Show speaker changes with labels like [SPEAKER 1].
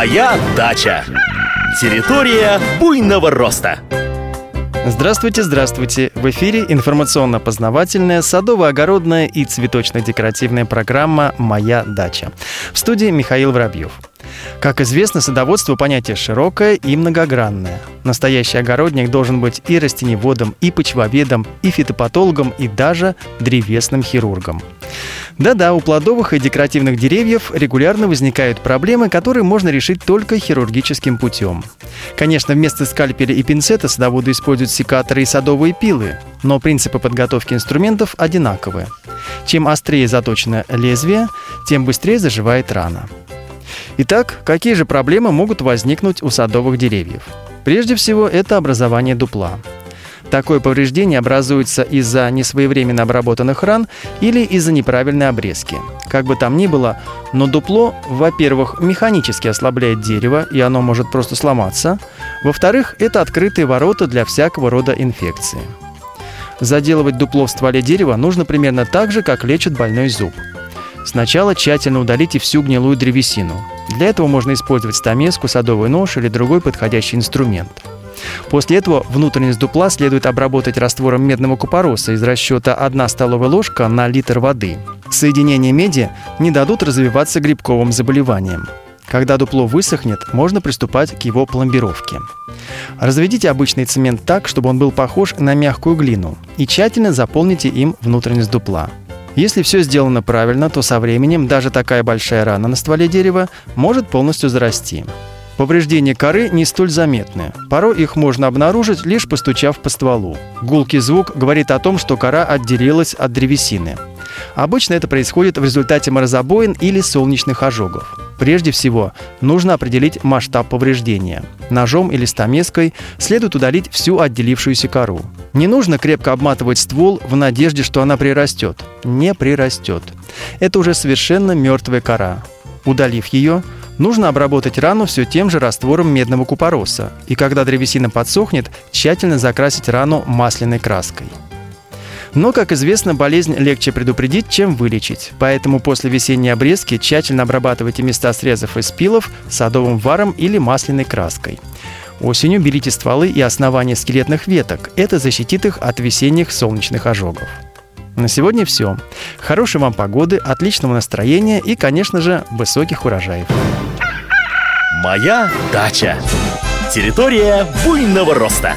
[SPEAKER 1] Моя дача. Территория буйного роста.
[SPEAKER 2] Здравствуйте, здравствуйте! В эфире информационно-познавательная, садово-огородная и цветочно-декоративная программа «Моя дача». В студии Михаил Воробьев. Как известно, садоводство – понятие широкое и многогранное. Настоящий огородник должен быть и растеневодом, и почвоведом, и фитопатологом, и даже древесным хирургом. Да-да, у плодовых и декоративных деревьев регулярно возникают проблемы, которые можно решить только хирургическим путем. Конечно, вместо скальпеля и пинцета садоводы используют секаторы и садовые пилы, но принципы подготовки инструментов одинаковые. Чем острее заточено лезвие, тем быстрее заживает рана. Итак, какие же проблемы могут возникнуть у садовых деревьев? Прежде всего, это образование дупла. Такое повреждение образуется из-за несвоевременно обработанных ран или из-за неправильной обрезки. Как бы там ни было, но дупло, во-первых, механически ослабляет дерево, и оно может просто сломаться. Во-вторых, это открытые ворота для всякого рода инфекции. Заделывать дупло в стволе дерева нужно примерно так же, как лечат больной зуб. Сначала тщательно удалите всю гнилую древесину. Для этого можно использовать стамеску, садовый нож или другой подходящий инструмент. После этого внутренность дупла следует обработать раствором медного купороса из расчета 1 столовая ложка на литр воды. Соединения меди не дадут развиваться грибковым заболеваниям. Когда дупло высохнет, можно приступать к его пломбировке. Разведите обычный цемент так, чтобы он был похож на мягкую глину, и тщательно заполните им внутренность дупла. Если все сделано правильно, то со временем даже такая большая рана на стволе дерева может полностью зарасти. Повреждения коры не столь заметны. Порой их можно обнаружить, лишь постучав по стволу. Гулкий звук говорит о том, что кора отделилась от древесины. Обычно это происходит в результате морозобоин или солнечных ожогов. Прежде всего, нужно определить масштаб повреждения. Ножом или стамеской следует удалить всю отделившуюся кору. Не нужно крепко обматывать ствол в надежде, что она прирастет. Не прирастет. Это уже совершенно мертвая кора. Удалив ее, нужно обработать рану все тем же раствором медного купороса, и когда древесина подсохнет, тщательно закрасить рану масляной краской. Но, как известно, болезнь легче предупредить, чем вылечить. Поэтому после весенней обрезки тщательно обрабатывайте места срезов и спилов садовым варом или масляной краской. Осенью берите стволы и основания скелетных веток. Это защитит их от весенних солнечных ожогов. На сегодня все. Хорошей вам погоды, отличного настроения и, конечно же, высоких урожаев.
[SPEAKER 1] Моя дача. Территория буйного роста.